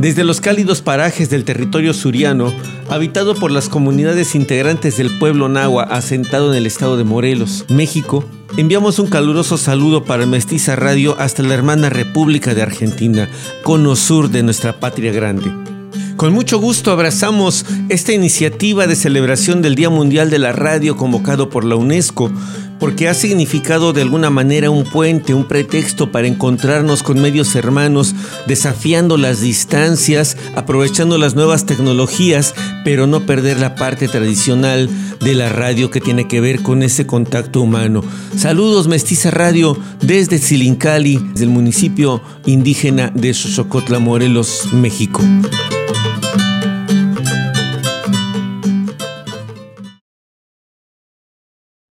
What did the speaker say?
Desde los cálidos parajes del territorio suriano, habitado por las comunidades integrantes del pueblo nahua asentado en el estado de Morelos, México, enviamos un caluroso saludo para Mestiza Radio hasta la hermana República de Argentina, cono sur de nuestra patria grande. Con mucho gusto abrazamos esta iniciativa de celebración del Día Mundial de la Radio convocado por la UNESCO, porque ha significado de alguna manera un puente, un pretexto para encontrarnos con medios hermanos, desafiando las distancias, aprovechando las nuevas tecnologías, pero no perder la parte tradicional de la radio que tiene que ver con ese contacto humano. Saludos Mestiza Radio desde Silincali, del municipio indígena de Xochocotla, Morelos, México.